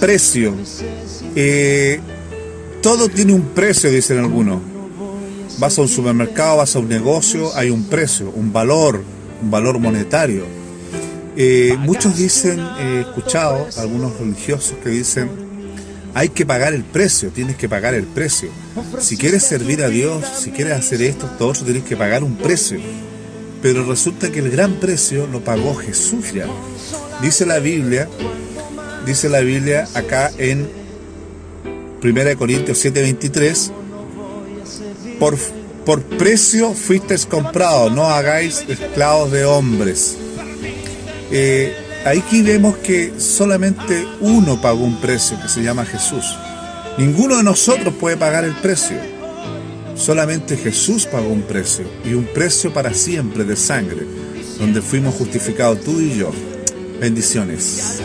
precio. Eh, todo tiene un precio, dicen algunos. Vas a un supermercado, vas a un negocio, hay un precio, un valor, un valor monetario. Eh, muchos dicen, he escuchado algunos religiosos que dicen, hay que pagar el precio, tienes que pagar el precio. Si quieres servir a Dios, si quieres hacer esto, todo eso tienes que pagar un precio. Pero resulta que el gran precio lo pagó Jesús ya. Dice la Biblia, dice la Biblia acá en 1 Corintios 7:23, por, por precio fuisteis comprados, no hagáis esclavos de hombres. Eh, aquí vemos que solamente uno pagó un precio que se llama Jesús. Ninguno de nosotros puede pagar el precio. Solamente Jesús pagó un precio y un precio para siempre de sangre, donde fuimos justificados tú y yo. Bendiciones.